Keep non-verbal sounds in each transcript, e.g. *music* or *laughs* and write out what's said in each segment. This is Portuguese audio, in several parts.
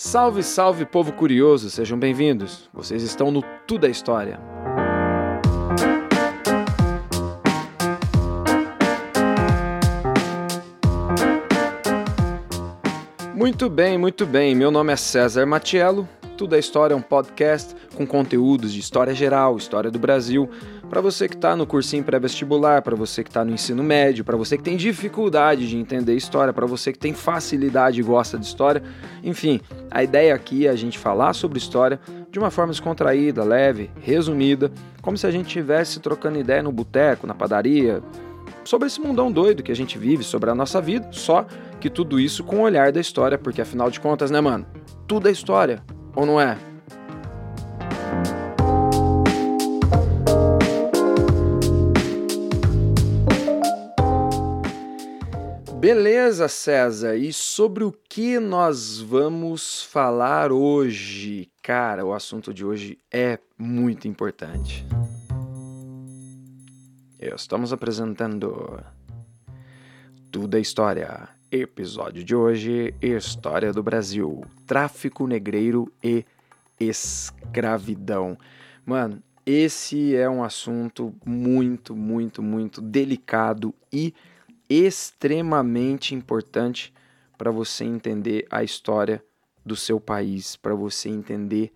Salve, salve, povo curioso, sejam bem-vindos. Vocês estão no Tudo é História. Muito bem, muito bem. Meu nome é César Matiello. Tudo é História é um podcast com conteúdos de história geral, história do Brasil, para você que está no cursinho pré-vestibular, para você que está no ensino médio, para você que tem dificuldade de entender história, para você que tem facilidade e gosta de história. Enfim, a ideia aqui é a gente falar sobre história de uma forma descontraída, leve, resumida, como se a gente estivesse trocando ideia no boteco, na padaria, sobre esse mundão doido que a gente vive, sobre a nossa vida, só que tudo isso com o olhar da história, porque afinal de contas, né, mano? Tudo é história, ou não é? Beleza, César. E sobre o que nós vamos falar hoje? Cara, o assunto de hoje é muito importante. Estamos apresentando Tudo é História. Episódio de hoje: História do Brasil, tráfico negreiro e escravidão. Mano, esse é um assunto muito, muito, muito delicado e extremamente importante para você entender a história do seu país, para você entender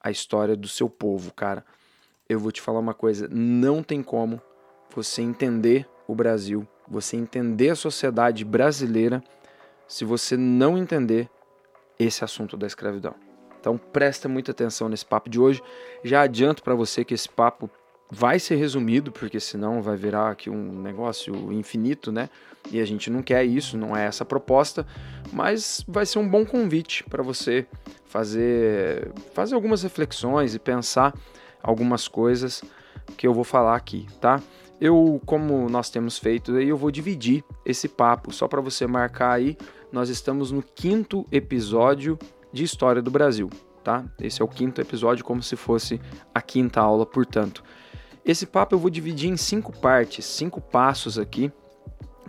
a história do seu povo, cara. Eu vou te falar uma coisa, não tem como você entender o Brasil, você entender a sociedade brasileira se você não entender esse assunto da escravidão. Então presta muita atenção nesse papo de hoje. Já adianto para você que esse papo vai ser resumido, porque senão vai virar aqui um negócio infinito, né? E a gente não quer isso, não é essa a proposta, mas vai ser um bom convite para você fazer, fazer algumas reflexões e pensar algumas coisas que eu vou falar aqui, tá? Eu, como nós temos feito, eu vou dividir esse papo só para você marcar aí. Nós estamos no quinto episódio de História do Brasil, tá? Esse é o quinto episódio, como se fosse a quinta aula, portanto. Esse papo eu vou dividir em cinco partes, cinco passos aqui,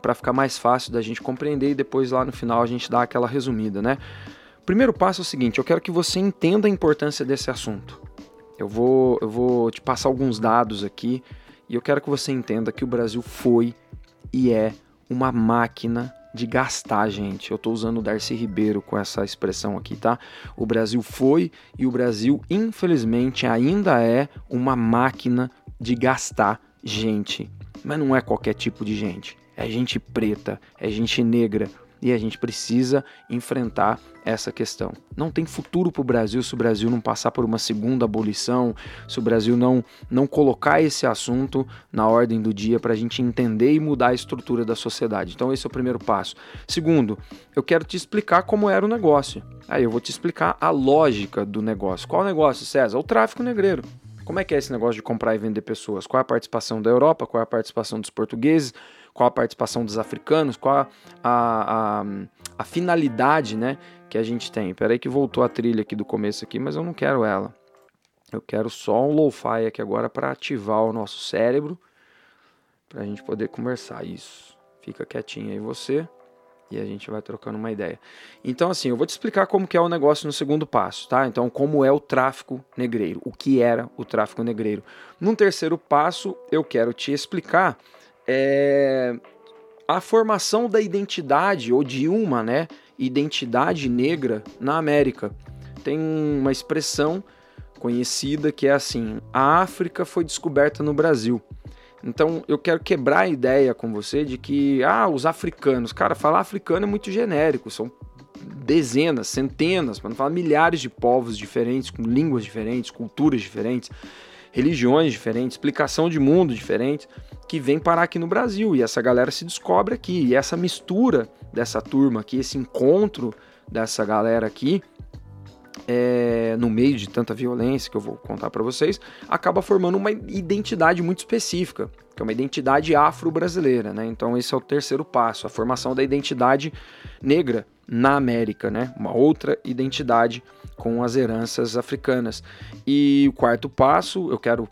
para ficar mais fácil da gente compreender e depois lá no final a gente dá aquela resumida, né? Primeiro passo é o seguinte: eu quero que você entenda a importância desse assunto. Eu vou, eu vou te passar alguns dados aqui e eu quero que você entenda que o Brasil foi e é uma máquina de gastar, gente. Eu estou usando o Darcy Ribeiro com essa expressão aqui, tá? O Brasil foi e o Brasil, infelizmente, ainda é uma máquina de gastar gente. Mas não é qualquer tipo de gente. É gente preta, é gente negra. E a gente precisa enfrentar essa questão. Não tem futuro para o Brasil se o Brasil não passar por uma segunda abolição, se o Brasil não, não colocar esse assunto na ordem do dia para a gente entender e mudar a estrutura da sociedade. Então, esse é o primeiro passo. Segundo, eu quero te explicar como era o negócio. Aí eu vou te explicar a lógica do negócio. Qual o negócio, César? O tráfico negreiro. Como é que é esse negócio de comprar e vender pessoas? Qual é a participação da Europa? Qual é a participação dos portugueses? Qual a participação dos africanos? Qual a, a, a finalidade né, que a gente tem? Peraí que voltou a trilha aqui do começo aqui, mas eu não quero ela. Eu quero só um lo-fi aqui agora para ativar o nosso cérebro, para a gente poder conversar. Isso. Fica quietinho aí você e a gente vai trocando uma ideia. Então, assim, eu vou te explicar como que é o negócio no segundo passo, tá? Então, como é o tráfico negreiro, o que era o tráfico negreiro. Num terceiro passo, eu quero te explicar é, a formação da identidade, ou de uma, né, identidade negra na América. Tem uma expressão conhecida que é assim: a África foi descoberta no Brasil. Então eu quero quebrar a ideia com você de que, ah, os africanos, cara, falar africano é muito genérico, são dezenas, centenas, para não falar milhares de povos diferentes, com línguas diferentes, culturas diferentes, religiões diferentes, explicação de mundo diferente, que vem parar aqui no Brasil. E essa galera se descobre aqui. E essa mistura dessa turma aqui, esse encontro dessa galera aqui, é, no meio de tanta violência que eu vou contar para vocês, acaba formando uma identidade muito específica, que é uma identidade afro-brasileira, né? Então esse é o terceiro passo, a formação da identidade negra na América, né? Uma outra identidade com as heranças africanas. E o quarto passo, eu quero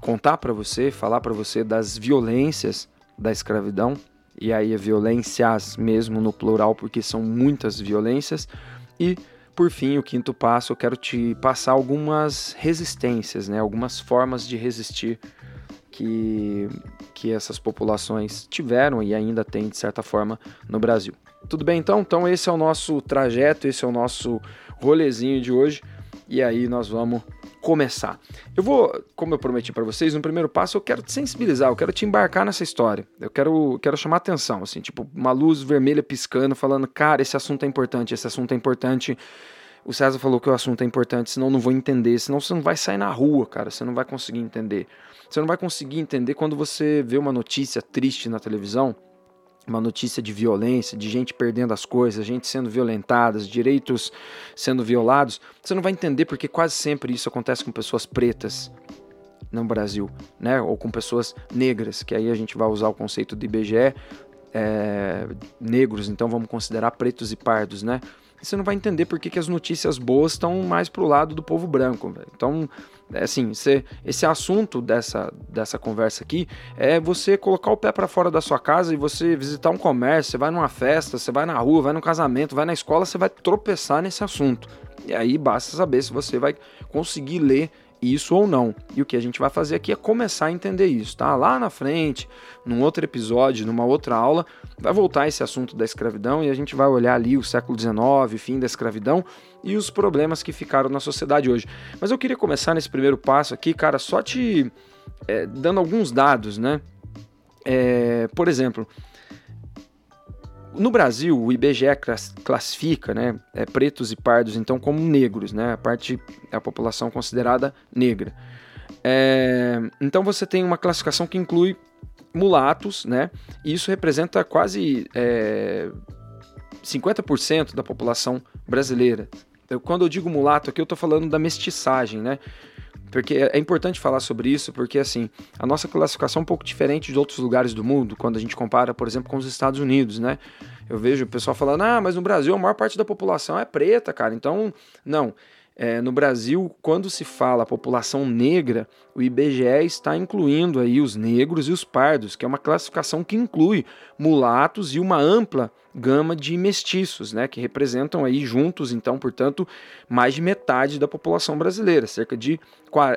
contar para você, falar para você das violências da escravidão, e aí é violências mesmo no plural, porque são muitas violências, e por fim, o quinto passo, eu quero te passar algumas resistências, né? algumas formas de resistir que, que essas populações tiveram e ainda têm, de certa forma, no Brasil. Tudo bem então? Então esse é o nosso trajeto, esse é o nosso rolezinho de hoje. E aí nós vamos começar. Eu vou, como eu prometi para vocês, no primeiro passo eu quero te sensibilizar, eu quero te embarcar nessa história. Eu quero, quero chamar atenção, assim, tipo, uma luz vermelha piscando, falando, cara, esse assunto é importante, esse assunto é importante. O César falou que o assunto é importante, senão não vou entender, senão você não vai sair na rua, cara, você não vai conseguir entender. Você não vai conseguir entender quando você vê uma notícia triste na televisão, uma notícia de violência, de gente perdendo as coisas, gente sendo violentada, direitos sendo violados, você não vai entender porque quase sempre isso acontece com pessoas pretas no Brasil, né? Ou com pessoas negras, que aí a gente vai usar o conceito do IBGE, é, negros, então vamos considerar pretos e pardos, né? Você não vai entender por que, que as notícias boas estão mais pro lado do povo branco. Véio. Então, é assim, esse assunto dessa, dessa conversa aqui é você colocar o pé para fora da sua casa e você visitar um comércio, você vai numa festa, você vai na rua, vai no casamento, vai na escola, você vai tropeçar nesse assunto. E aí basta saber se você vai conseguir ler isso ou não. E o que a gente vai fazer aqui é começar a entender isso, tá? Lá na frente, num outro episódio, numa outra aula, vai voltar esse assunto da escravidão e a gente vai olhar ali o século XIX, fim da escravidão e os problemas que ficaram na sociedade hoje. Mas eu queria começar nesse primeiro passo aqui, cara, só te é, dando alguns dados, né? É, por exemplo, no Brasil, o IBGE classifica né, é, pretos e pardos então como negros, né, a parte da população considerada negra. É, então você tem uma classificação que inclui mulatos, né, e isso representa quase é, 50% da população brasileira. Eu, quando eu digo mulato aqui, eu estou falando da mestiçagem, né? Porque é importante falar sobre isso, porque assim, a nossa classificação é um pouco diferente de outros lugares do mundo, quando a gente compara, por exemplo, com os Estados Unidos, né? Eu vejo o pessoal falando, ah, mas no Brasil a maior parte da população é preta, cara. Então, não. É, no Brasil, quando se fala população negra, o IBGE está incluindo aí os negros e os pardos, que é uma classificação que inclui mulatos e uma ampla gama de mestiços, né, que representam aí juntos, então, portanto, mais de metade da população brasileira, cerca de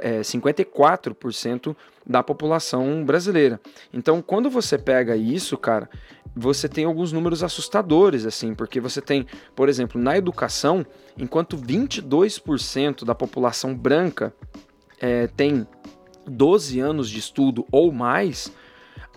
é, 54% da população brasileira. Então, quando você pega isso, cara, você tem alguns números assustadores, assim, porque você tem, por exemplo, na educação, enquanto 22% da população branca é, tem 12 anos de estudo ou mais,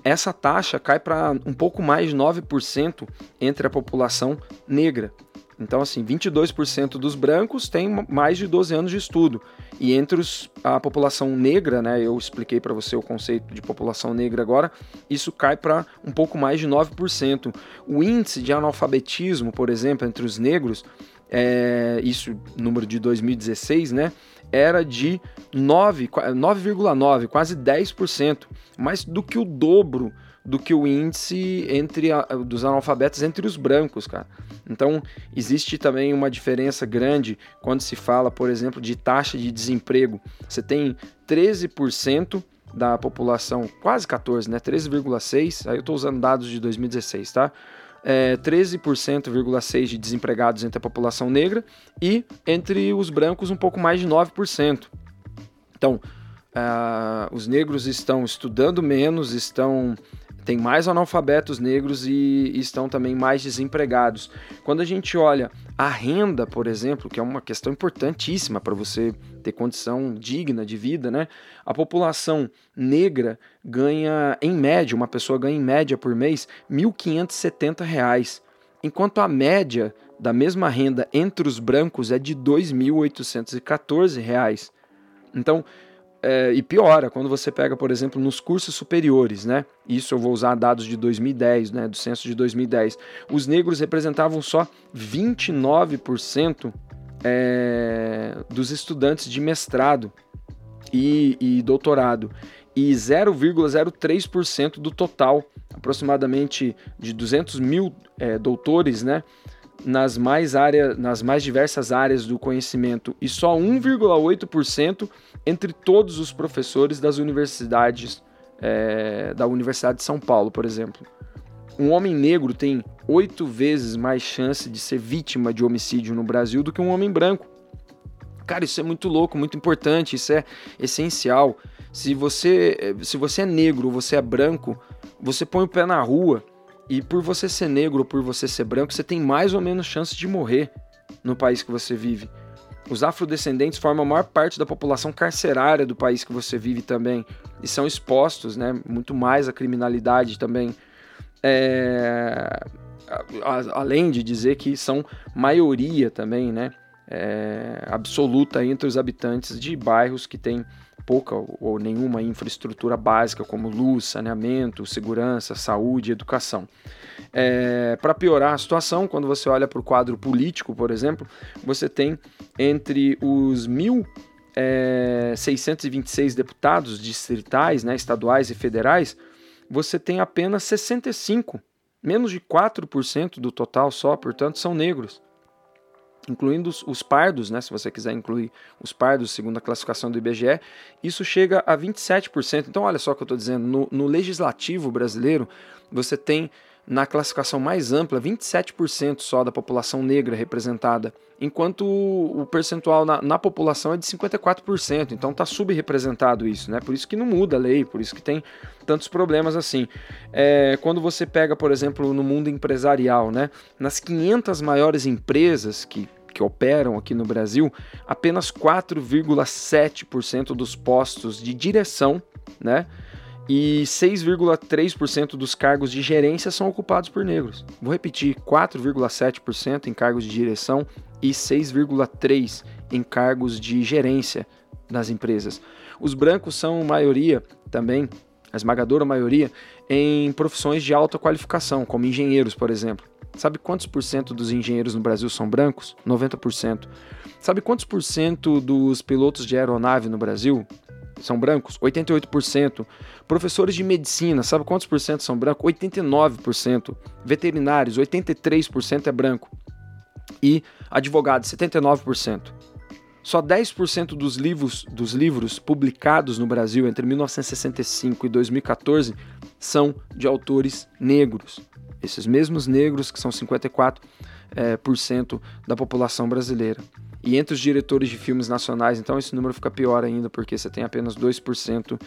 essa taxa cai para um pouco mais de 9% entre a população negra. Então, assim, 22% dos brancos têm mais de 12 anos de estudo. E entre os, a população negra, né, eu expliquei para você o conceito de população negra agora, isso cai para um pouco mais de 9%. O índice de analfabetismo, por exemplo, entre os negros, é, isso número de 2016, né, era de 9,9, quase 10%, mais do que o dobro do que o índice entre a, dos analfabetos entre os brancos, cara. Então, existe também uma diferença grande quando se fala, por exemplo, de taxa de desemprego. Você tem 13% da população, quase 14, né? 13,6. Aí eu estou usando dados de 2016, tá? É, 13,6% de desempregados entre a população negra e entre os brancos um pouco mais de 9%. Então, uh, os negros estão estudando menos, estão tem mais analfabetos negros e, estão também mais desempregados. Quando a gente olha a renda, por exemplo, que é uma questão importantíssima para você ter condição digna de vida, né? A população negra ganha, em média, uma pessoa ganha em média por mês R$ 1.570, enquanto a média da mesma renda entre os brancos é de R$ 2.814. Então, é, e piora quando você pega, por exemplo, nos cursos superiores, né? Isso eu vou usar dados de 2010, né? Do censo de 2010. Os negros representavam só 29% é, dos estudantes de mestrado e, e doutorado e 0,03% do total, aproximadamente de 200 mil é, doutores, né? Nas mais, área, nas mais diversas áreas do conhecimento e só 1,8% entre todos os professores das universidades, é, da Universidade de São Paulo, por exemplo. Um homem negro tem oito vezes mais chance de ser vítima de homicídio no Brasil do que um homem branco. Cara, isso é muito louco, muito importante, isso é essencial. Se você, se você é negro você é branco, você põe o pé na rua e por você ser negro ou por você ser branco, você tem mais ou menos chance de morrer no país que você vive. Os afrodescendentes formam a maior parte da população carcerária do país que você vive também e são expostos, né, muito mais à criminalidade também. É, além de dizer que são maioria também, né, é, absoluta entre os habitantes de bairros que têm pouca ou nenhuma infraestrutura básica como luz, saneamento, segurança, saúde, educação. É, para piorar a situação, quando você olha para o quadro político, por exemplo, você tem entre os 1.626 é, deputados distritais, né, estaduais e federais, você tem apenas 65, menos de 4% do total só, portanto, são negros incluindo os, os, pardos, né, se você quiser incluir os pardos, segundo a classificação do IBGE, isso chega a 27%. Então, olha só o que eu estou dizendo, no, no, legislativo brasileiro, você tem na classificação mais ampla 27% só da população negra representada, enquanto o percentual na, na população é de 54%. Então, está subrepresentado isso, né? Por isso que não muda a lei, por isso que tem tantos problemas assim. É, quando você pega, por exemplo, no mundo empresarial, né, nas 500 maiores empresas que que operam aqui no Brasil, apenas 4,7% dos postos de direção, né? E 6,3% dos cargos de gerência são ocupados por negros. Vou repetir: 4,7% em cargos de direção e 6,3% em cargos de gerência nas empresas. Os brancos são maioria também, a esmagadora maioria, em profissões de alta qualificação, como engenheiros, por exemplo. Sabe quantos por cento dos engenheiros no Brasil são brancos? 90%. Sabe quantos por cento dos pilotos de aeronave no Brasil são brancos? 88%. Professores de medicina, sabe quantos por cento são brancos? 89%. Veterinários, 83% é branco. E advogados, 79%. Só 10% dos livros, dos livros publicados no Brasil entre 1965 e 2014 são de autores negros. Esses mesmos negros, que são 54% é, por cento da população brasileira. E entre os diretores de filmes nacionais, então esse número fica pior ainda, porque você tem apenas 2%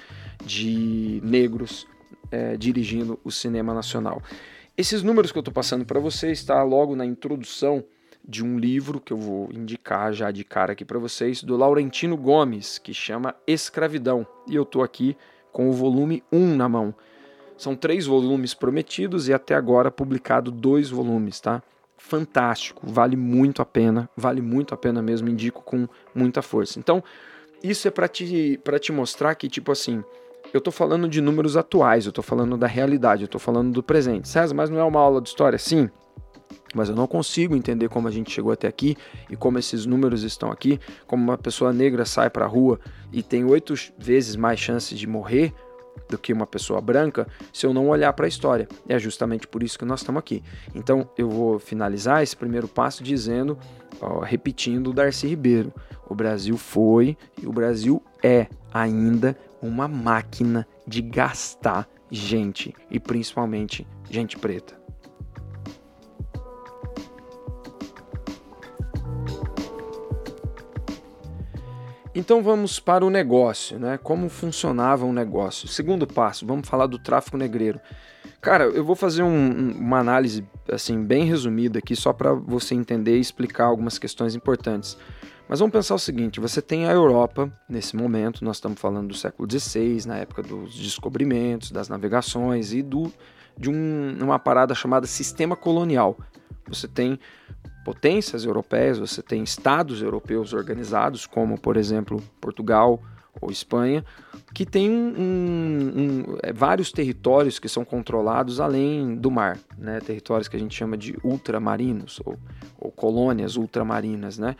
de negros é, dirigindo o cinema nacional. Esses números que eu estou passando para você está logo na introdução de um livro que eu vou indicar já de cara aqui para vocês, do Laurentino Gomes, que chama Escravidão. E eu estou aqui com o volume 1 na mão. São três volumes prometidos e até agora publicado dois volumes, tá? Fantástico, vale muito a pena, vale muito a pena mesmo, indico com muita força. Então, isso é para te, te mostrar que, tipo assim, eu tô falando de números atuais, eu tô falando da realidade, eu tô falando do presente. César, mas não é uma aula de história? Sim, mas eu não consigo entender como a gente chegou até aqui e como esses números estão aqui, como uma pessoa negra sai para a rua e tem oito vezes mais chances de morrer do que uma pessoa branca se eu não olhar para a história. É justamente por isso que nós estamos aqui. Então eu vou finalizar esse primeiro passo dizendo, ó, repetindo o Darcy Ribeiro: o Brasil foi e o Brasil é ainda uma máquina de gastar gente e principalmente gente preta. Então vamos para o negócio, né? Como funcionava um negócio. Segundo passo, vamos falar do tráfico negreiro. Cara, eu vou fazer um, uma análise assim bem resumida aqui só para você entender e explicar algumas questões importantes. Mas vamos pensar o seguinte: você tem a Europa nesse momento, nós estamos falando do século XVI, na época dos descobrimentos, das navegações e do, de um, uma parada chamada sistema colonial. Você tem potências europeias, você tem estados europeus organizados, como por exemplo Portugal ou Espanha, que tem um, um, é, vários territórios que são controlados além do mar, né? territórios que a gente chama de ultramarinos ou, ou colônias ultramarinas. Né?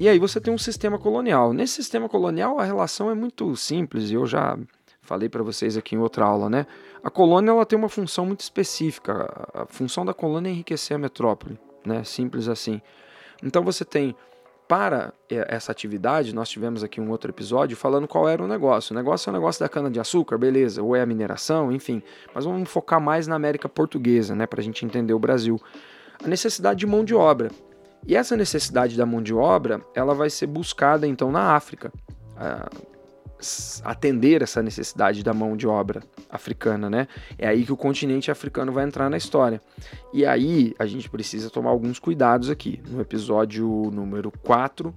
E aí você tem um sistema colonial. Nesse sistema colonial a relação é muito simples, e eu já falei para vocês aqui em outra aula, né? A colônia ela tem uma função muito específica. A função da colônia é enriquecer a metrópole né? Simples assim. Então você tem para essa atividade, nós tivemos aqui um outro episódio falando qual era o negócio. O negócio é o negócio da cana-de-açúcar, beleza, ou é a mineração, enfim. Mas vamos focar mais na América Portuguesa, né, para a gente entender o Brasil. A necessidade de mão de obra. E essa necessidade da mão de obra, ela vai ser buscada então na África. Atender essa necessidade da mão de obra africana, né? É aí que o continente africano vai entrar na história. E aí a gente precisa tomar alguns cuidados aqui. No episódio número 4,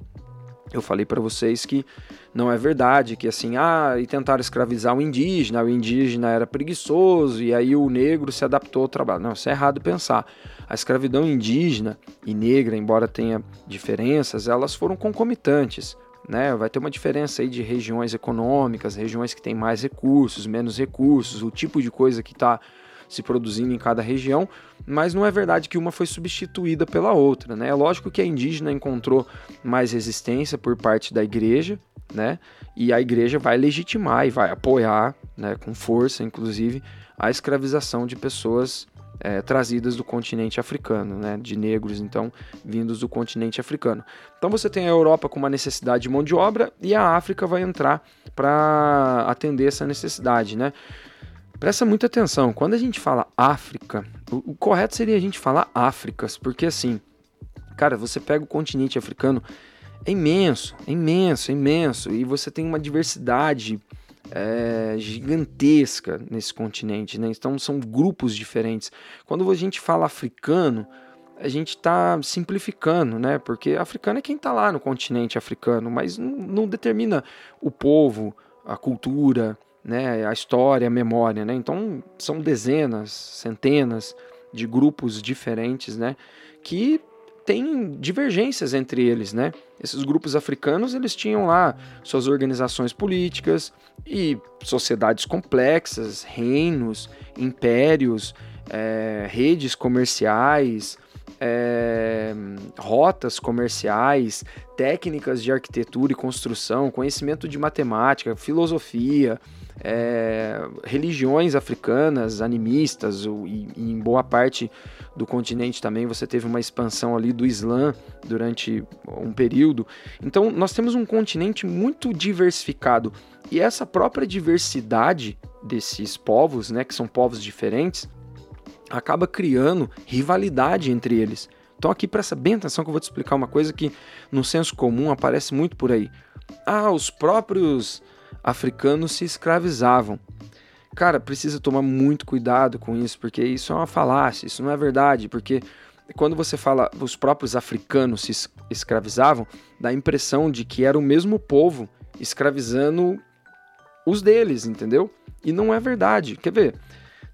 eu falei para vocês que não é verdade que assim, ah, e tentaram escravizar o indígena, o indígena era preguiçoso e aí o negro se adaptou ao trabalho. Não, isso é errado pensar. A escravidão indígena e negra, embora tenha diferenças, elas foram concomitantes. Né? Vai ter uma diferença aí de regiões econômicas, regiões que têm mais recursos, menos recursos, o tipo de coisa que está se produzindo em cada região, mas não é verdade que uma foi substituída pela outra. Né? É lógico que a indígena encontrou mais resistência por parte da igreja, né? e a igreja vai legitimar e vai apoiar, né, com força, inclusive, a escravização de pessoas é, trazidas do continente africano, né, de negros então vindos do continente africano. Então você tem a Europa com uma necessidade de mão de obra e a África vai entrar para atender essa necessidade, né? Presta muita atenção, quando a gente fala África, o, o correto seria a gente falar Áfricas, porque assim, cara, você pega o continente africano, é imenso, é imenso, é imenso, e você tem uma diversidade é, gigantesca nesse continente, né? Então são grupos diferentes. Quando a gente fala africano, a gente está simplificando, né? Porque africano é quem está lá no continente africano, mas não, não, determina o povo, a cultura, né? A história, a memória, né? Então são dezenas, centenas de grupos diferentes, né? Que tem divergências entre eles, né? Esses grupos africanos, eles tinham lá suas organizações políticas e sociedades complexas, reinos, impérios, é, redes comerciais, é, rotas comerciais, técnicas de arquitetura e construção, conhecimento de matemática, filosofia, é, religiões africanas, animistas, e, e, em boa parte do continente também você teve uma expansão ali do Islã durante um período. Então nós temos um continente muito diversificado e essa própria diversidade desses povos, né, que são povos diferentes, acaba criando rivalidade entre eles. Então aqui presta bem atenção que eu vou te explicar uma coisa que no senso comum aparece muito por aí. Ah, os próprios africanos se escravizavam. Cara, precisa tomar muito cuidado com isso, porque isso é uma falácia, isso não é verdade, porque quando você fala os próprios africanos se escravizavam, dá a impressão de que era o mesmo povo escravizando os deles, entendeu? E não é verdade. Quer ver?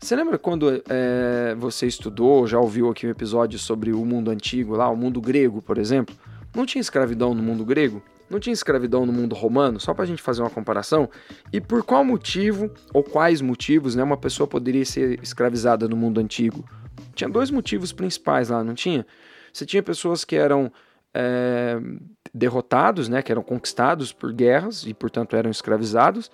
Você lembra quando é, você estudou, já ouviu aqui um episódio sobre o mundo antigo lá, o mundo grego, por exemplo? Não tinha escravidão no mundo grego? Não tinha escravidão no mundo romano? Só para a gente fazer uma comparação. E por qual motivo, ou quais motivos, né, uma pessoa poderia ser escravizada no mundo antigo? Tinha dois motivos principais lá, não tinha? Você tinha pessoas que eram é, derrotados, né, que eram conquistados por guerras e, portanto, eram escravizados.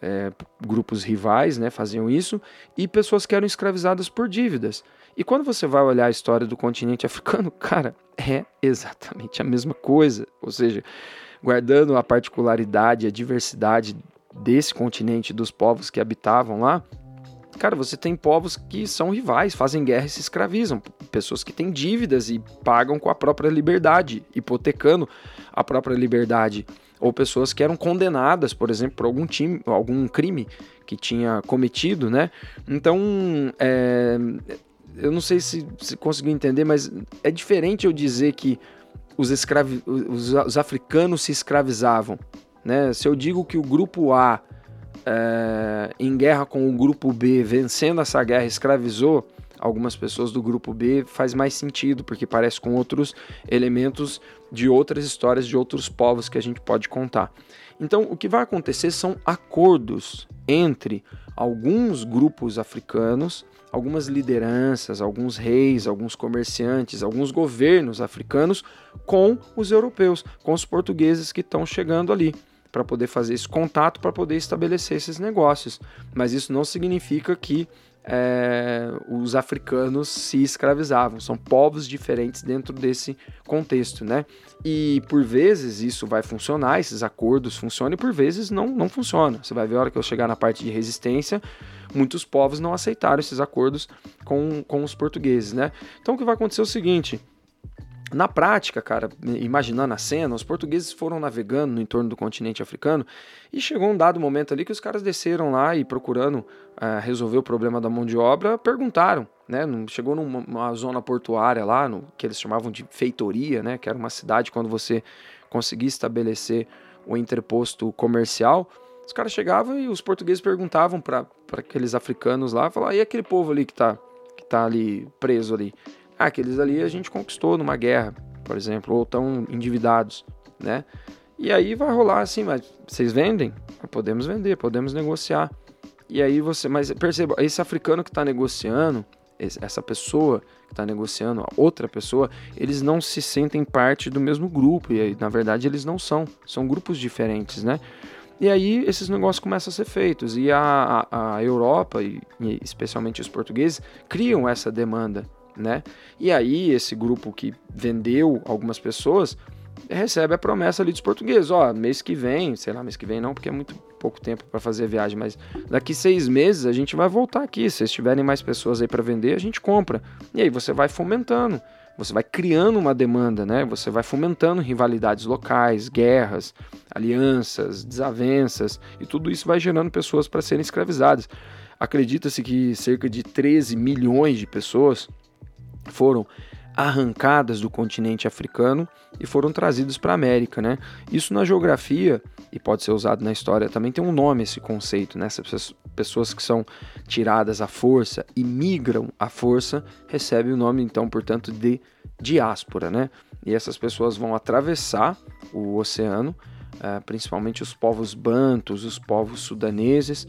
É, grupos rivais né, faziam isso, e pessoas que eram escravizadas por dívidas. E quando você vai olhar a história do continente *laughs* africano, cara, é exatamente a mesma coisa. Ou seja, guardando a particularidade, a diversidade desse continente, dos povos que habitavam lá, cara, você tem povos que são rivais, fazem guerra e se escravizam, pessoas que têm dívidas e pagam com a própria liberdade, hipotecando a própria liberdade, ou pessoas que eram condenadas, por exemplo, por algum time, algum crime que tinha cometido, né? Então, é, eu não sei se, se conseguiu entender, mas é diferente eu dizer que os, escravi os, os africanos se escravizavam. Né? Se eu digo que o grupo A, é, em guerra com o grupo B, vencendo essa guerra, escravizou algumas pessoas do grupo B, faz mais sentido, porque parece com outros elementos de outras histórias de outros povos que a gente pode contar. Então, o que vai acontecer são acordos entre alguns grupos africanos algumas lideranças, alguns reis, alguns comerciantes, alguns governos africanos com os europeus, com os portugueses que estão chegando ali para poder fazer esse contato, para poder estabelecer esses negócios. Mas isso não significa que é, os africanos se escravizavam. São povos diferentes dentro desse contexto, né? E por vezes isso vai funcionar, esses acordos funcionam, e por vezes não, não funciona. Você vai ver a hora que eu chegar na parte de resistência, muitos povos não aceitaram esses acordos com, com os portugueses, né? Então o que vai acontecer é o seguinte: na prática, cara, imaginando a cena, os portugueses foram navegando no entorno do continente africano e chegou um dado momento ali que os caras desceram lá e procurando uh, resolver o problema da mão de obra, perguntaram, né? Chegou numa zona portuária lá, no, que eles chamavam de feitoria, né? Que era uma cidade quando você conseguia estabelecer o interposto comercial. Os caras chegavam e os portugueses perguntavam para aqueles africanos lá, falavam, e aquele povo ali que tá, que tá ali preso ali? Ah, aqueles ali a gente conquistou numa guerra, por exemplo, ou estão endividados, né? E aí vai rolar assim, mas vocês vendem? Podemos vender, podemos negociar. E aí você, mas perceba, esse africano que está negociando, essa pessoa que está negociando, a outra pessoa, eles não se sentem parte do mesmo grupo, e aí, na verdade eles não são, são grupos diferentes, né? E aí esses negócios começam a ser feitos, e a, a, a Europa, e, e especialmente os portugueses, criam essa demanda né? E aí esse grupo que vendeu algumas pessoas recebe a promessa ali dos portugueses, ó, mês que vem, sei lá, mês que vem não, porque é muito pouco tempo para fazer a viagem, mas daqui seis meses a gente vai voltar aqui. Se tiverem mais pessoas aí para vender, a gente compra. E aí você vai fomentando, você vai criando uma demanda, né? Você vai fomentando rivalidades locais, guerras, alianças, desavenças, e tudo isso vai gerando pessoas para serem escravizadas. Acredita-se que cerca de 13 milhões de pessoas foram arrancadas do continente africano e foram trazidas para a América, né? Isso na geografia e pode ser usado na história também tem um nome esse conceito, né? Essas pessoas que são tiradas à força e migram à força recebem o nome então, portanto, de diáspora, né? E essas pessoas vão atravessar o oceano, eh, principalmente os povos bantos, os povos sudaneses,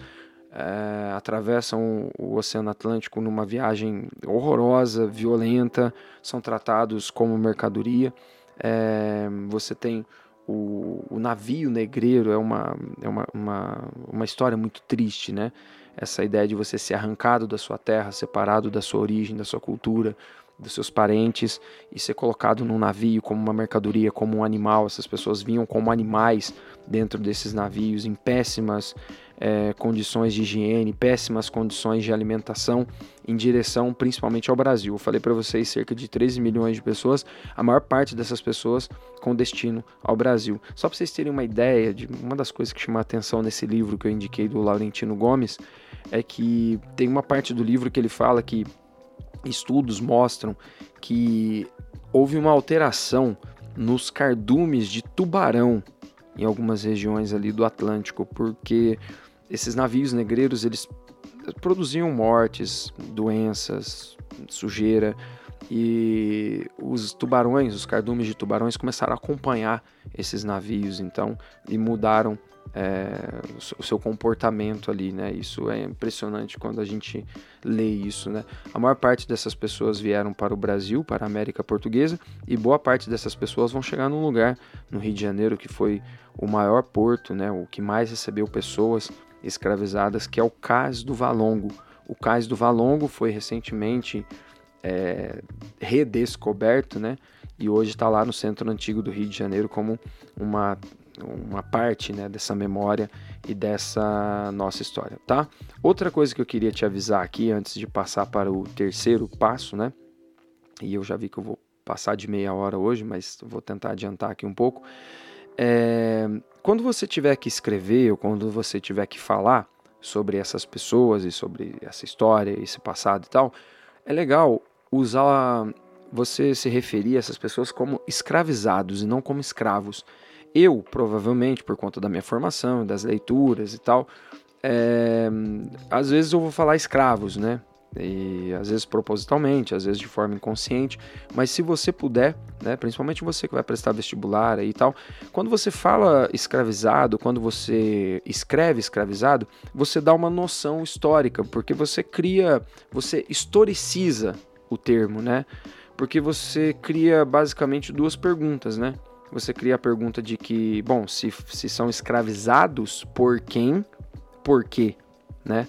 é, atravessam o Oceano Atlântico numa viagem horrorosa, violenta, são tratados como mercadoria. É, você tem o, o, navio negreiro, é, uma, é uma, uma, uma história muito triste, né? Essa ideia de você ser arrancado da sua terra, separado da sua origem, da sua cultura, dos seus parentes e ser colocado num navio como uma mercadoria, como um animal. Essas pessoas vinham como animais dentro desses navios, em péssimas é, condições de higiene, péssimas condições de alimentação, em direção principalmente ao Brasil. Eu falei para vocês cerca de 13 milhões de pessoas, a maior parte dessas pessoas com destino ao Brasil. Só para vocês terem uma ideia de uma das coisas que chama a atenção nesse livro que eu indiquei do Laurentino Gomes é que tem uma parte do livro que ele fala que estudos mostram que houve uma alteração nos cardumes de tubarão em algumas regiões ali do Atlântico, porque esses navios negreiros eles produziam mortes, doenças, sujeira e os tubarões, os cardumes de tubarões começaram a acompanhar esses navios, então e mudaram é, o seu comportamento ali, né? Isso é impressionante quando a gente lê isso, né? A maior parte dessas pessoas vieram para o Brasil, para a América Portuguesa, e boa parte dessas pessoas vão chegar num lugar no Rio de Janeiro que foi o maior porto, né? O que mais recebeu pessoas escravizadas, que é o Cais do Valongo. O Cais do Valongo foi recentemente é, redescoberto, né? E hoje está lá no centro antigo do Rio de Janeiro como uma, uma parte né, dessa memória e dessa nossa história, tá? Outra coisa que eu queria te avisar aqui antes de passar para o terceiro passo, né? E eu já vi que eu vou passar de meia hora hoje, mas vou tentar adiantar aqui um pouco. É, quando você tiver que escrever ou quando você tiver que falar sobre essas pessoas e sobre essa história, esse passado e tal, é legal usar você se referir a essas pessoas como escravizados e não como escravos. Eu, provavelmente, por conta da minha formação, das leituras e tal, é, às vezes eu vou falar escravos, né? e às vezes propositalmente, às vezes de forma inconsciente, mas se você puder, né, principalmente você que vai prestar vestibular e tal, quando você fala escravizado, quando você escreve escravizado, você dá uma noção histórica, porque você cria, você historiciza o termo, né? Porque você cria basicamente duas perguntas, né? Você cria a pergunta de que, bom, se, se são escravizados por quem, por quê, né?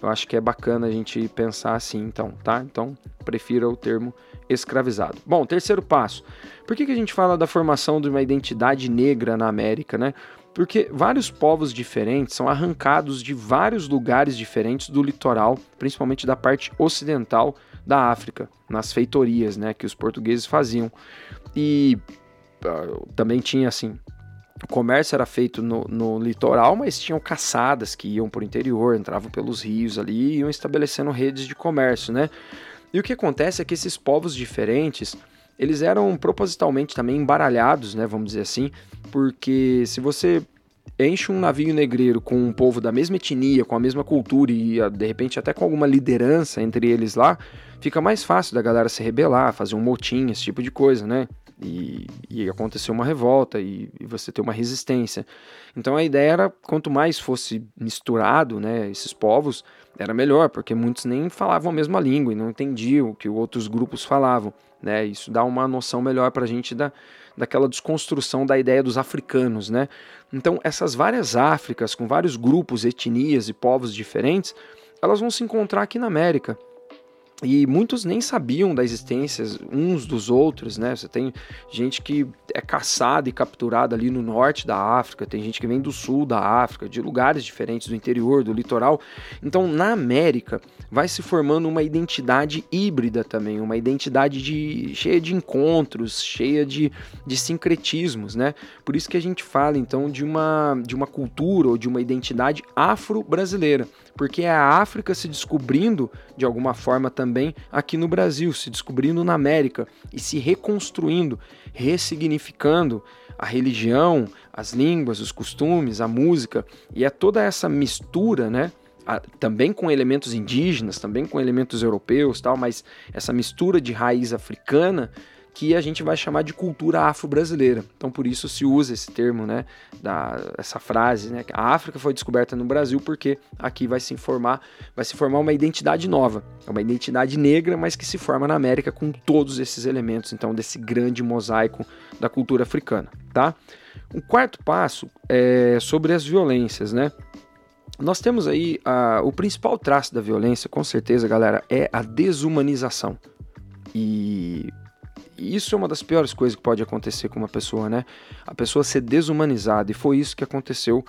Eu acho que é bacana a gente pensar assim, então, tá? Então, prefira o termo escravizado. Bom, terceiro passo. Por que, que a gente fala da formação de uma identidade negra na América, né? Porque vários povos diferentes são arrancados de vários lugares diferentes do litoral, principalmente da parte ocidental da África, nas feitorias, né, que os portugueses faziam. E uh, também tinha assim, o comércio era feito no, no, litoral, mas tinham caçadas que iam para o interior, entravam pelos rios ali e iam estabelecendo redes de comércio, né? E o que acontece é que esses povos diferentes, eles eram propositalmente também embaralhados, né, vamos dizer assim, porque se você enche um navio negreiro com um povo da mesma etnia, com a mesma cultura e de repente até com alguma liderança entre eles lá, fica mais fácil da galera se rebelar, fazer um motim, esse tipo de coisa, né? E, e acontecer uma revolta e, e, você ter uma resistência. Então a ideia era quanto mais fosse misturado, né, esses povos, era melhor, porque muitos nem falavam a mesma língua e não entendiam o que outros grupos falavam, né? Isso dá uma noção melhor para a gente da, daquela desconstrução da ideia dos africanos, né? Então essas várias Áfricas com vários grupos, etnias e povos diferentes, elas vão se encontrar aqui na América e muitos nem sabiam da existência uns dos outros, né? Você tem gente que é caçada e capturada ali no norte da África, tem gente que vem do sul da África, de lugares diferentes do interior, do litoral. Então, na América, vai se formando uma identidade híbrida também, uma identidade de, cheia de encontros, cheia de, de sincretismos, né? Por isso que a gente fala, então, de uma, de uma cultura ou de uma identidade afro-brasileira porque é a África se descobrindo de alguma forma também aqui no Brasil, se descobrindo na América e se reconstruindo, ressignificando a religião, as línguas, os costumes, a música, e é toda essa mistura, né? também com elementos indígenas, também com elementos europeus, tal, mas essa mistura de raiz africana que a gente vai chamar de cultura afro-brasileira. Então por isso se usa esse termo, né, da, essa frase, né, a África foi descoberta no Brasil porque aqui vai se formar, vai se formar uma identidade nova, é uma identidade negra, mas que se forma na América com todos esses elementos, então desse grande mosaico da cultura africana, tá? O quarto passo é sobre as violências, né? Nós temos aí a, o principal traço da violência, com certeza, galera, é a desumanização. E isso é uma das piores coisas que pode acontecer com uma pessoa, né? A pessoa ser desumanizada. E foi isso que aconteceu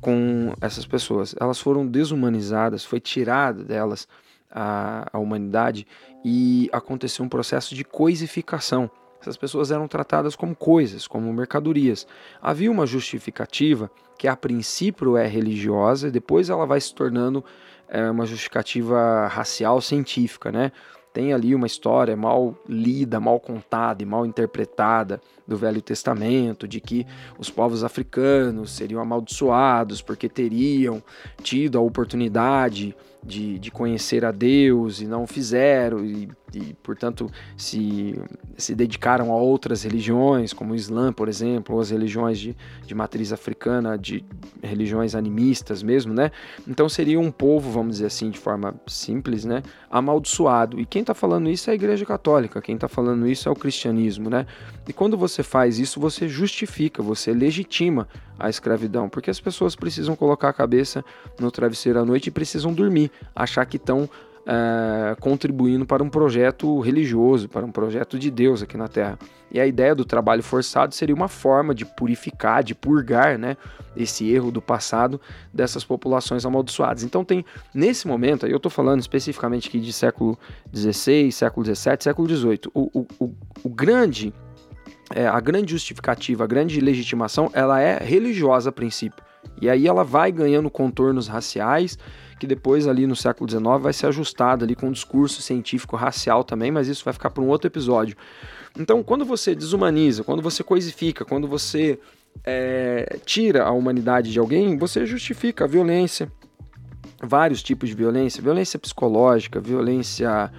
com essas pessoas. Elas foram desumanizadas, foi tirada delas a, a humanidade e aconteceu um processo de coisificação. Essas pessoas eram tratadas como coisas, como mercadorias. Havia uma justificativa que a princípio é religiosa e depois ela vai se tornando é, uma justificativa racial científica, né? Tem ali uma história mal lida, mal contada e mal interpretada do Velho Testamento, de que os povos africanos seriam amaldiçoados porque teriam tido a oportunidade de, de conhecer a Deus e não fizeram, e, e, portanto se, se dedicaram a outras religiões, como o Islã, por exemplo, ou as religiões de, de matriz africana, de religiões animistas mesmo, né? Então seria um povo, vamos dizer assim, de forma simples, né? Amaldiçoado. E quem está falando isso é a Igreja Católica, quem está falando isso é o cristianismo, né? E quando você faz isso, você justifica, você legitima a escravidão, porque as pessoas precisam colocar a cabeça no travesseiro à noite e precisam dormir, achar que estão é, contribuindo para um projeto religioso, para um projeto de Deus aqui na Terra. E a ideia do trabalho forçado seria uma forma de purificar, de purgar, né, esse erro do passado dessas populações amaldiçoadas. Então tem nesse momento, eu estou falando especificamente aqui de século XVI, século XVII, século XVIII, o, o, o grande é, a grande justificativa, a grande legitimação, ela é religiosa a princípio. E aí ela vai ganhando contornos raciais, que depois ali no século XIX vai ser ajustado ali com um discurso científico racial também, mas isso vai ficar para um outro episódio. Então, quando você desumaniza, quando você coisifica, quando você é, tira a humanidade de alguém, você justifica a violência, vários tipos de violência, violência psicológica, violência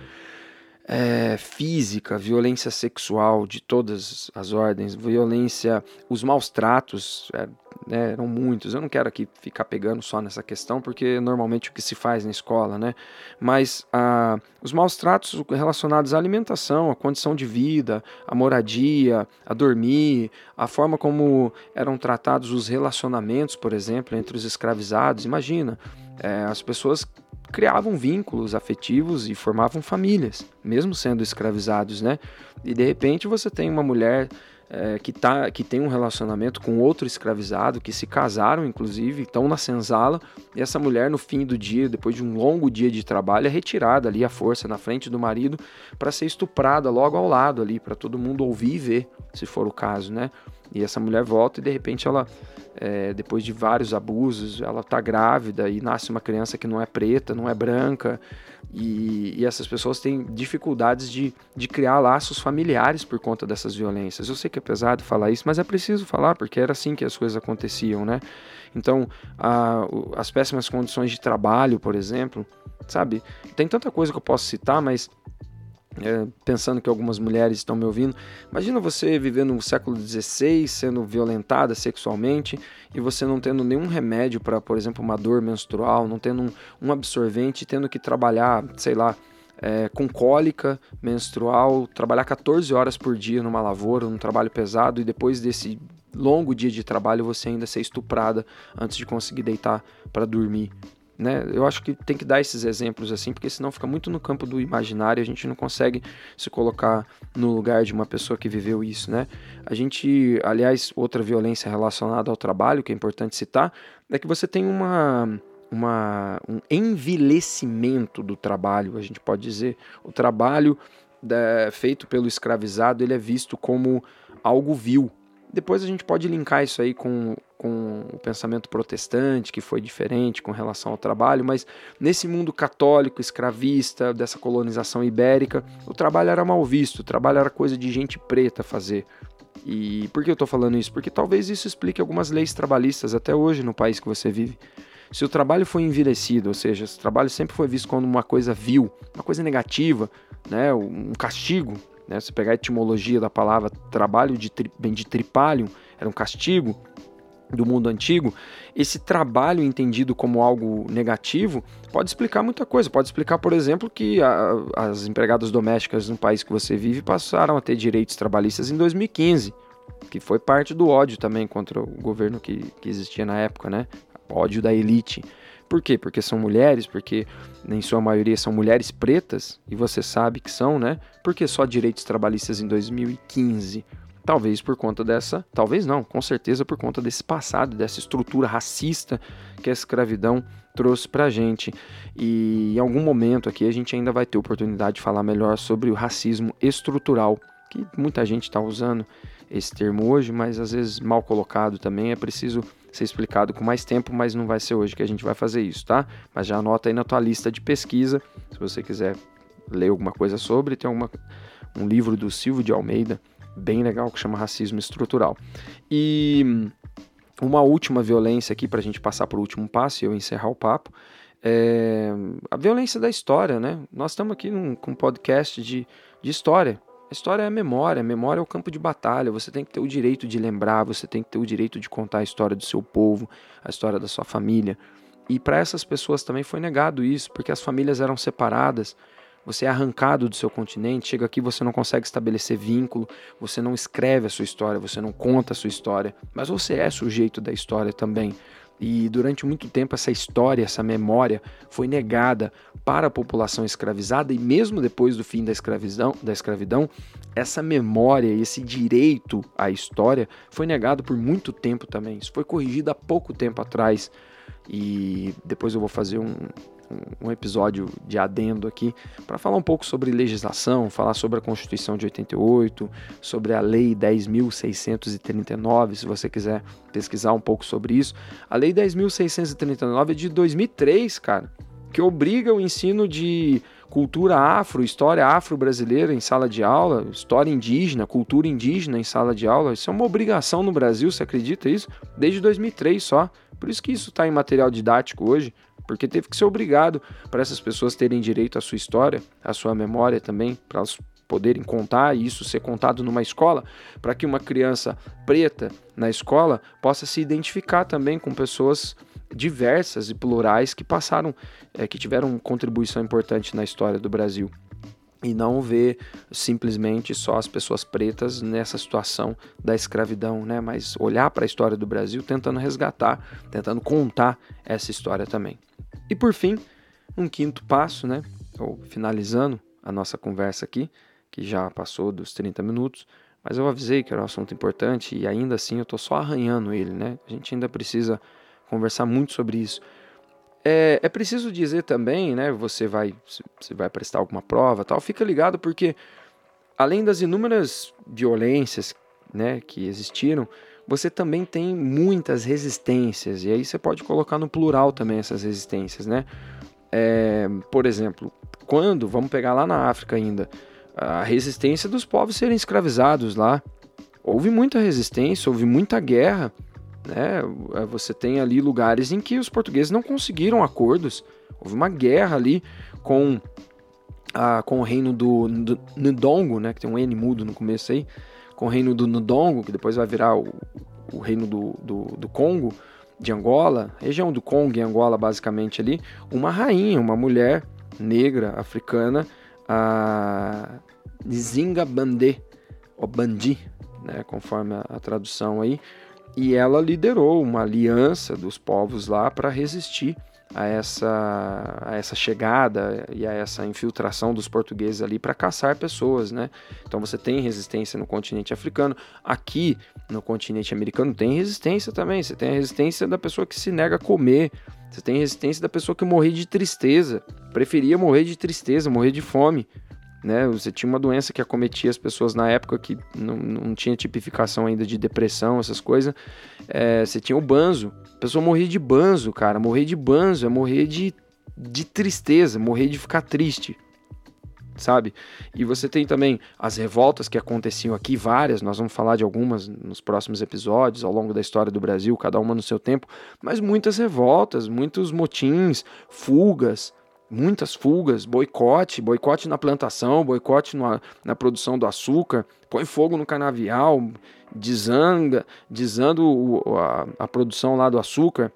é, física, violência sexual de todas as ordens, violência, os maus tratos, é, né, eram muitos. Eu não quero aqui ficar pegando só nessa questão, porque normalmente o que se faz na escola, né? Mas ah, os maus tratos relacionados à alimentação, à condição de vida, à moradia, a dormir, a forma como eram tratados os relacionamentos, por exemplo, entre os escravizados. Imagina, é, as pessoas criavam vínculos afetivos e formavam famílias, mesmo sendo escravizados, né? E de repente você tem uma mulher é, que, tá, que tem um relacionamento com outro escravizado, que se casaram, inclusive, estão na senzala, e essa mulher, no fim do dia, depois de um longo dia de trabalho, é retirada ali à força na frente do marido para ser estuprada logo ao lado ali, para todo mundo ouvir e ver, se for o caso, né? E essa mulher volta e de repente ela, é, depois de vários abusos, ela tá grávida e nasce uma criança que não é preta, não é branca. E, e, essas pessoas têm dificuldades de, de criar laços familiares por conta dessas violências. Eu sei que é pesado falar isso, mas é preciso falar, porque era assim que as coisas aconteciam, né? Então, a, as péssimas condições de trabalho, por exemplo, sabe? Tem tanta coisa que eu posso citar, mas é, pensando que algumas mulheres estão me ouvindo, imagina você vivendo no século XVI, sendo violentada sexualmente e você não tendo nenhum remédio para, por exemplo, uma dor menstrual, não tendo um, um absorvente, tendo que trabalhar, sei lá, é, com cólica menstrual, trabalhar 14 horas por dia numa lavoura, num trabalho pesado e depois desse longo dia de trabalho você ainda ser estuprada antes de conseguir deitar para dormir. Né? Eu acho que tem que dar esses exemplos assim, porque senão fica muito no campo do imaginário, a gente não consegue se colocar no lugar de uma pessoa que viveu isso, né? A gente, aliás, outra violência relacionada ao trabalho que é importante citar, é que você tem uma uma, um envelhecimento do trabalho, a gente pode dizer. O trabalho da, feito pelo escravizado ele é visto como algo vil. Depois a gente pode linkar isso aí com com o pensamento protestante, que foi diferente com relação ao trabalho, mas nesse mundo católico, escravista, dessa colonização ibérica, o trabalho era mal visto, o trabalho era coisa de gente preta fazer. E por que eu estou falando isso? Porque talvez isso explique algumas leis trabalhistas até hoje no país que você vive. Se o trabalho foi envelhecido, ou seja, se o trabalho sempre foi visto como uma coisa vil, uma coisa negativa, né, um castigo, né, se pegar a etimologia da palavra trabalho de, tri, de tripalium, era um castigo, do mundo antigo, esse trabalho entendido como algo negativo pode explicar muita coisa. Pode explicar, por exemplo, que a, as empregadas domésticas no país que você vive passaram a ter direitos trabalhistas em 2015, que foi parte do ódio também contra o governo que, que existia na época, né? Ódio da elite. Por quê? Porque são mulheres, porque em sua maioria são mulheres pretas, e você sabe que são, né? Porque só direitos trabalhistas em 2015? Talvez por conta dessa, talvez não, com certeza por conta desse passado, dessa estrutura racista que a escravidão trouxe pra gente. E em algum momento aqui a gente ainda vai ter oportunidade de falar melhor sobre o racismo estrutural, que muita gente está usando esse termo hoje, mas às vezes mal colocado também, é preciso ser explicado com mais tempo, mas não vai ser hoje que a gente vai fazer isso, tá? Mas já anota aí na tua lista de pesquisa, se você quiser ler alguma coisa sobre, tem uma, um livro do Silvio de Almeida, bem legal que chama Racismo Estrutural. E uma última violência aqui para a gente passar para o último passo e eu encerrar o papo. É a violência da história, né? Nós estamos aqui num, com um podcast de, de história. A história é a memória, a memória é o campo de batalha. Você tem que ter o direito de lembrar, você tem que ter o direito de contar a história do seu povo, a história da sua família. E para essas pessoas também foi negado isso, porque as famílias eram separadas, você é arrancado do seu continente, chega aqui você não consegue estabelecer vínculo, você não escreve a sua história, você não conta a sua história, mas você é sujeito da história também. E durante muito tempo essa história, essa memória foi negada para a população escravizada e mesmo depois do fim da escravidão, da escravidão, essa memória esse direito à história foi negado por muito tempo também. Isso foi corrigido há pouco tempo atrás. E depois eu vou fazer um, um episódio de adendo aqui para falar um pouco sobre legislação, falar sobre a Constituição de 88, sobre a Lei 10.639, se você quiser pesquisar um pouco sobre isso. A Lei 10.639 é de 2003, cara, que obriga o ensino de cultura afro, história afro-brasileira em sala de aula, história indígena, cultura indígena em sala de aula. Isso é uma obrigação no Brasil, você acredita isso? Desde 2003 só. Por isso que isso está em material didático hoje porque teve que ser obrigado para essas pessoas terem direito à sua história, à sua memória também, para elas poderem contar e isso ser contado numa escola, para que uma criança preta na escola possa se identificar também com pessoas diversas e plurais que passaram, é, que tiveram contribuição importante na história do Brasil e não ver simplesmente só as pessoas pretas nessa situação da escravidão, né? Mas olhar para a história do Brasil tentando resgatar, tentando contar essa história também. E por fim, Um quinto passo, né? Ou finalizando a nossa conversa aqui, que já passou dos 30 minutos, mas eu avisei que era um assunto importante e ainda assim eu estou só arranhando ele, né? A gente ainda precisa conversar muito sobre isso. É, é preciso dizer também, né? Você vai, você vai prestar alguma prova, tal. Fica ligado porque além das inúmeras violências, né, que existiram, você também tem muitas resistências e aí você pode colocar no plural também essas resistências, né? É, por exemplo, quando vamos pegar lá na África ainda a resistência dos povos serem escravizados lá, houve muita resistência, houve muita guerra né? É, você tem ali lugares em que os portugueses não conseguiram acordos. Houve uma guerra ali com, a, com o reino do, do Ndongo, né? que tem um N mudo no começo aí, com o reino do Ndongo, que depois vai virar o, o reino do, do, do Congo, de Angola, região do Congo e Angola basicamente ali, uma rainha, uma mulher negra, africana, a Nzinga Bandê, ou Bandi, né, conforme a, a tradução aí, e ela liderou uma aliança dos povos lá para resistir a essa, a essa chegada e a essa infiltração dos portugueses ali para caçar pessoas, né? Então você tem resistência no continente africano, aqui no continente americano tem resistência também. Você tem a resistência da pessoa que se nega a comer, você tem resistência da pessoa que morria de tristeza, preferia morrer de tristeza, morrer de fome, né? Você tinha uma doença que acometia as pessoas na época que não, não tinha tipificação ainda de depressão, essas coisas. É, você tinha o banzo. A pessoa morria de banzo, cara. Morrer de banzo é morrer de, de tristeza, morrer de ficar triste. Sabe? E você tem também as revoltas que aconteciam aqui, várias, nós vamos falar de algumas nos próximos episódios, ao longo da história do Brasil, cada uma no seu tempo, mas muitas revoltas, muitos motins, fugas, muitas fugas, boicote, boicote na plantação, boicote na, na produção do açúcar, põe fogo no canavial, desanga, desando a, a produção lá do açúcar.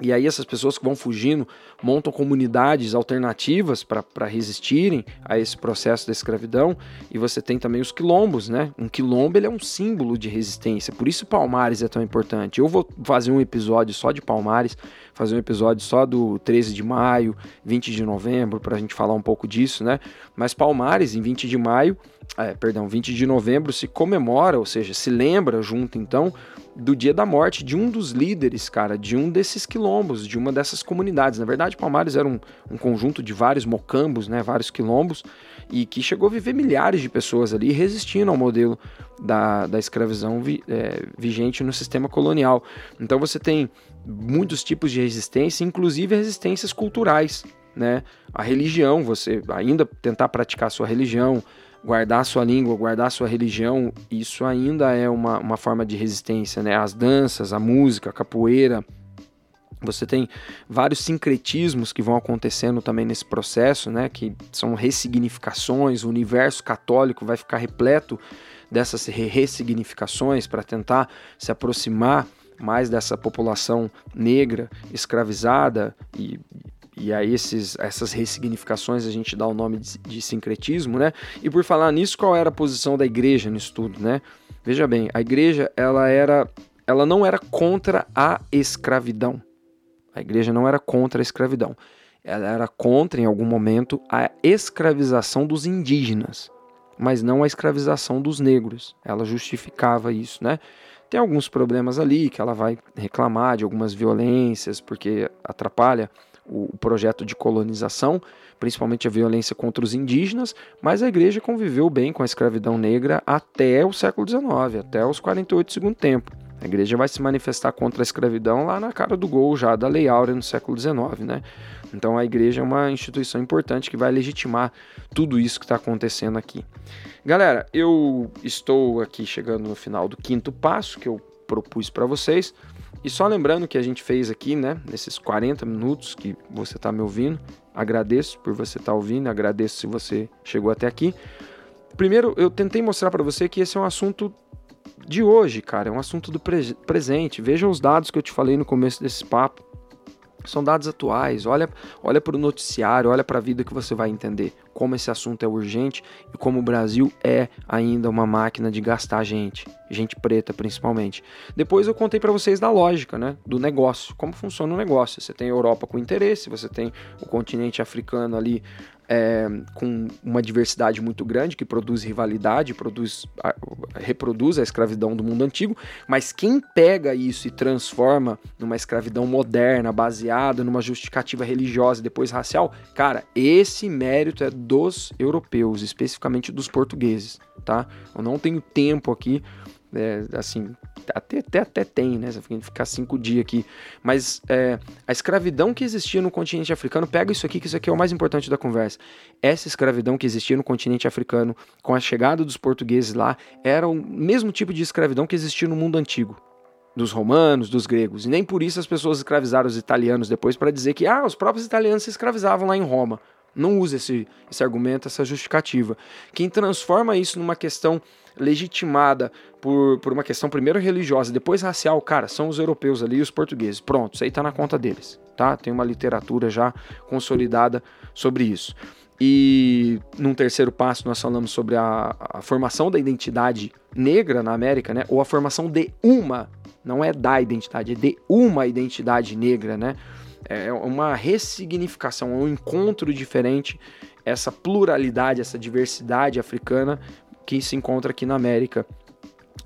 E aí essas pessoas que vão fugindo montam comunidades alternativas para resistirem a esse processo da escravidão. E você tem também os quilombos, né? Um quilombo ele é um símbolo de resistência. Por isso Palmares é tão importante. Eu vou fazer um episódio só de Palmares, fazer um episódio só do 13 de maio, 20 de novembro, para a gente falar um pouco disso, né? Mas Palmares, em 20 de maio, é, perdão, 20 de novembro se comemora, ou seja, se lembra junto então do dia da morte de um dos líderes, cara, de um desses quilombos, de uma dessas comunidades. Na verdade, Palmares era um, um conjunto de vários mocambos, né, vários quilombos, e que chegou a viver milhares de pessoas ali resistindo ao modelo da, da escravidão vi, é, vigente no sistema colonial. Então você tem muitos tipos de resistência, inclusive resistências culturais, né? A religião, você ainda tentar praticar a sua religião, guardar sua língua, guardar sua religião, isso ainda é uma, uma forma de resistência, né? As danças, a música, a capoeira. Você tem vários sincretismos que vão acontecendo também nesse processo, né? Que são ressignificações, o universo católico vai ficar repleto dessas ressignificações para tentar se aproximar mais dessa população negra escravizada e e aí esses, essas ressignificações a gente dá o nome de, de, sincretismo, né? E por falar nisso, qual era a posição da igreja nisso tudo, né? Veja bem, a igreja ela era, ela não era contra a escravidão. A igreja não era contra a escravidão. Ela era contra, em algum momento, a escravização dos indígenas, mas não a escravização dos negros. Ela justificava isso, né? Tem alguns problemas ali que ela vai reclamar de algumas violências, porque atrapalha o projeto de colonização, principalmente a violência contra os indígenas, mas a igreja conviveu bem com a escravidão negra até o século XIX, até os 48 do segundo tempo. A igreja vai se manifestar contra a escravidão lá na cara do gol já da Lei Áurea no século XIX, né? Então a igreja é uma instituição importante que vai legitimar tudo isso que está acontecendo aqui. Galera, eu estou aqui chegando no final do quinto passo que eu propus para vocês. E só lembrando que a gente fez aqui, né, nesses 40 minutos que você está me ouvindo, agradeço por você estar tá ouvindo, agradeço se você chegou até aqui. Primeiro, eu tentei mostrar para você que esse é um assunto de hoje, cara, é um assunto do pre presente. Veja os dados que eu te falei no começo desse papo. São dados atuais. Olha, olha para o noticiário, olha para a vida que você vai entender. Como esse assunto é urgente e como o Brasil é ainda uma máquina de gastar gente, gente preta principalmente. Depois eu contei para vocês da lógica, né, do negócio, como funciona o negócio. Você tem a Europa com interesse, você tem o continente africano ali é, com uma diversidade muito grande que produz rivalidade, produz, a, reproduz a escravidão do mundo antigo, mas quem pega isso e transforma numa escravidão moderna, baseada numa justificativa religiosa e depois racial, cara, esse mérito é dos europeus, especificamente dos portugueses, tá? Eu não tenho tempo aqui é, assim, até, até, até tem, né? Você ficar cinco dias aqui. Mas é, a escravidão que existia no continente africano, pega isso aqui, que isso aqui é o mais importante da conversa. Essa escravidão que existia no continente africano, com a chegada dos portugueses lá, era o mesmo tipo de escravidão que existia no mundo antigo. Dos romanos, dos gregos. E nem por isso as pessoas escravizaram os italianos depois para dizer que ah, os próprios italianos se escravizavam lá em Roma. Não usa esse, esse argumento, essa justificativa. Quem transforma isso numa questão legitimada por, por uma questão primeiro religiosa, depois racial, cara, são os europeus ali e os portugueses. Pronto, isso aí tá na conta deles, tá? Tem uma literatura já consolidada sobre isso. E num terceiro passo nós falamos sobre a, a formação da identidade negra na América, né? Ou a formação de uma, não é da identidade, é de uma identidade negra, né? É uma ressignificação, é um encontro diferente, essa pluralidade, essa diversidade africana que se encontra aqui na América.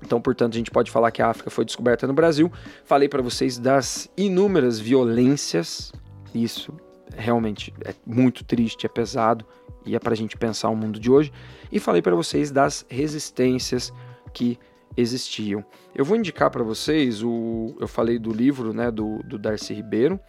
Então, portanto, a gente pode falar que a África foi descoberta no Brasil. Falei para vocês das inúmeras violências. Isso realmente é muito triste, é pesado e é para a gente pensar o mundo de hoje. E falei para vocês das resistências que existiam. Eu vou indicar para vocês o, eu falei do livro, né, do, do Darcy Ribeiro.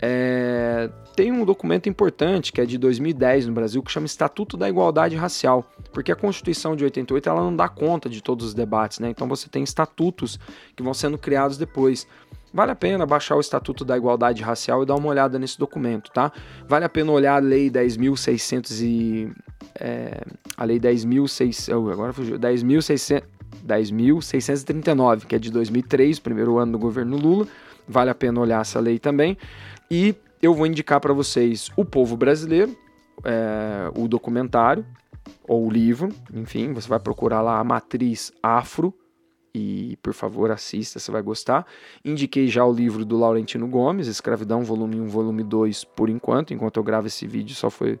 É, tem um documento importante que é de 2010 no Brasil que chama Estatuto da Igualdade Racial, porque a Constituição de 88 ela não dá conta de todos os debates, né? Então você tem estatutos que vão sendo criados depois. Vale a pena baixar o Estatuto da Igualdade Racial e dar uma olhada nesse documento, tá? Vale a pena olhar a Lei 10.600 e é, a Lei 10.600 agora fugiu 10.600 10.639, que é de 2003, primeiro ano do governo Lula. Vale a pena olhar essa lei também. E eu vou indicar para vocês O Povo Brasileiro, é, o documentário, ou o livro, enfim, você vai procurar lá a Matriz Afro, e por favor assista, você vai gostar. Indiquei já o livro do Laurentino Gomes, Escravidão, volume 1, volume 2, por enquanto, enquanto eu gravo esse vídeo só, foi,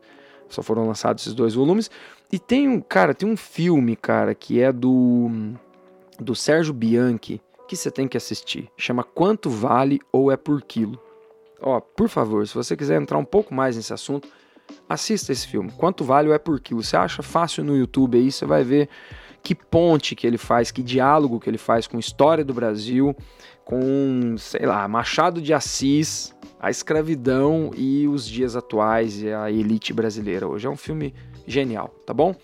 só foram lançados esses dois volumes. E tem um, cara, tem um filme, cara, que é do, do Sérgio Bianchi, que você tem que assistir. Chama Quanto Vale ou é por Quilo. Ó, por favor, se você quiser entrar um pouco mais nesse assunto, assista esse filme. Quanto vale o é por quilo? Você acha fácil no YouTube aí, você vai ver que ponte que ele faz, que diálogo que ele faz com a história do Brasil, com, sei lá, Machado de Assis, a escravidão e os dias atuais e a elite brasileira hoje. É um filme genial, tá bom?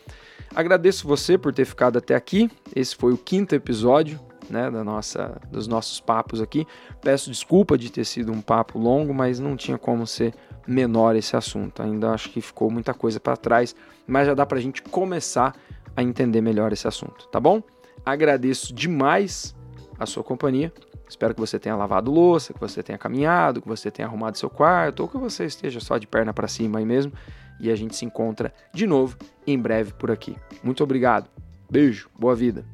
Agradeço você por ter ficado até aqui. Esse foi o quinto episódio né, da nossa, dos nossos papos aqui. Peço desculpa de ter sido um papo longo, mas não tinha como ser menor esse assunto. Ainda acho que ficou muita coisa para trás, mas já dá para a gente começar a entender melhor esse assunto, tá bom? Agradeço demais a sua companhia. Espero que você tenha lavado louça, que você tenha caminhado, que você tenha arrumado seu quarto ou que você esteja só de perna para cima aí mesmo. E a gente se encontra de novo em breve por aqui. Muito obrigado. Beijo, boa vida.